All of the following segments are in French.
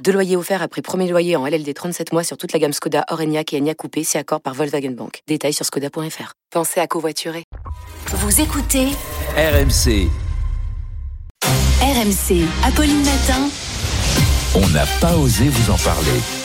Deux loyers offerts après premier loyer en LLD 37 mois sur toute la gamme Skoda, Orenia et Enya Coupé, c'est accord par Volkswagen Bank. Détails sur skoda.fr. Pensez à covoiturer. Vous écoutez RMC. RMC, Apolline Matin. On n'a pas osé vous en parler.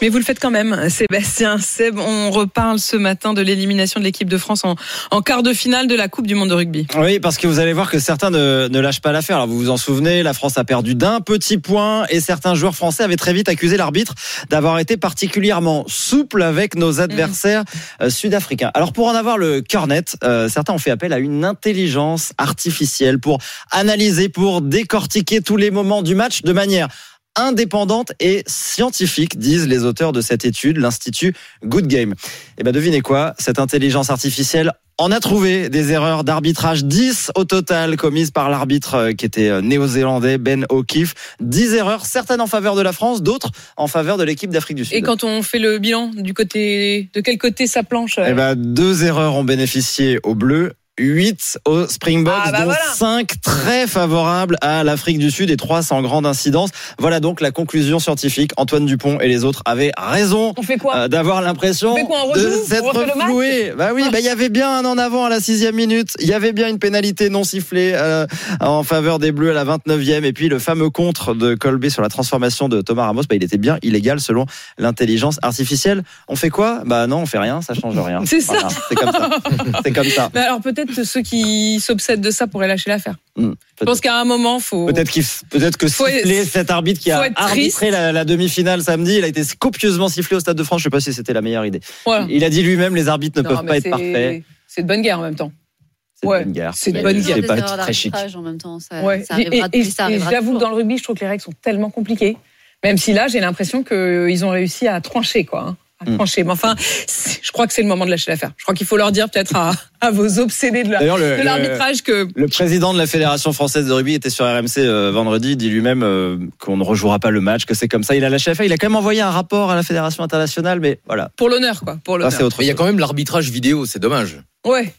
Mais vous le faites quand même, Sébastien. Seb, on reparle ce matin de l'élimination de l'équipe de France en, en, quart de finale de la Coupe du Monde de rugby. Oui, parce que vous allez voir que certains ne, ne lâchent pas l'affaire. Alors vous vous en souvenez, la France a perdu d'un petit point et certains joueurs français avaient très vite accusé l'arbitre d'avoir été particulièrement souple avec nos adversaires mmh. sud-africains. Alors pour en avoir le cœur net, euh, certains ont fait appel à une intelligence artificielle pour analyser, pour décortiquer tous les moments du match de manière indépendante et scientifique, disent les auteurs de cette étude, l'Institut Good Game. Et eh ben devinez quoi, cette intelligence artificielle en a trouvé des erreurs d'arbitrage, 10 au total commises par l'arbitre euh, qui était euh, néo-zélandais Ben O'Keefe. 10 erreurs, certaines en faveur de la France, d'autres en faveur de l'équipe d'Afrique du Sud. Et quand on fait le bilan du côté, de quel côté ça planche Eh ben, deux erreurs ont bénéficié aux Bleus 8 aux Springboks, ah bah dont voilà. 5 très favorables à l'Afrique du Sud et 3 sans grande incidence. Voilà donc la conclusion scientifique. Antoine Dupont et les autres avaient raison euh, d'avoir l'impression de s'être floués. Bah oui, bah il y avait bien un en avant à la sixième minute. Il y avait bien une pénalité non sifflée euh, en faveur des Bleus à la 29e. Et puis le fameux contre de Colby sur la transformation de Thomas Ramos, bah, il était bien illégal selon l'intelligence artificielle. On fait quoi? Bah non, on fait rien, ça change rien. C'est ça. C'est comme ça. C'est comme ça. Mais alors peut-être ceux qui s'obsèdent de ça pourraient lâcher l'affaire. Mmh, je pense qu'à un moment, faut. Peut-être qu'il, peut-être que siffler cet arbitre qui a arbitré la, la, demi-finale samedi, il a été copieusement sifflé au Stade de France. Je sais pas si c'était la meilleure idée. Voilà. Il a dit lui-même, les arbitres ne non, peuvent pas être parfaits. C'est de bonne guerre en même temps. C'est ouais, bonne guerre. C'est de bonne guerre. C'est pas très chic. En même temps, ça, ouais. ça arrivera et, et, j'avoue que dans le rugby, je trouve que les règles sont tellement compliquées. Même si là, j'ai l'impression qu'ils ont réussi à trancher, quoi. Trancher. Mais enfin, je crois que c'est le moment de lâcher l'affaire. Je crois qu'il faut leur dire peut-être à, à, vos obsédés de l'arbitrage que... Le président de la Fédération française de rugby était sur RMC euh, vendredi, il dit lui-même euh, qu'on ne rejouera pas le match, que c'est comme ça. Il a lâché l'affaire. Il a quand même envoyé un rapport à la Fédération internationale, mais voilà. Pour l'honneur, quoi. Pour l'honneur. Il y a quand même l'arbitrage vidéo, c'est dommage. Ouais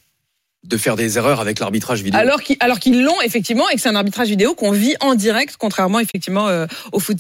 de faire des erreurs avec l'arbitrage vidéo. Alors qu'ils alors qu'ils l'ont effectivement et que c'est un arbitrage vidéo qu'on vit en direct contrairement effectivement euh, au foot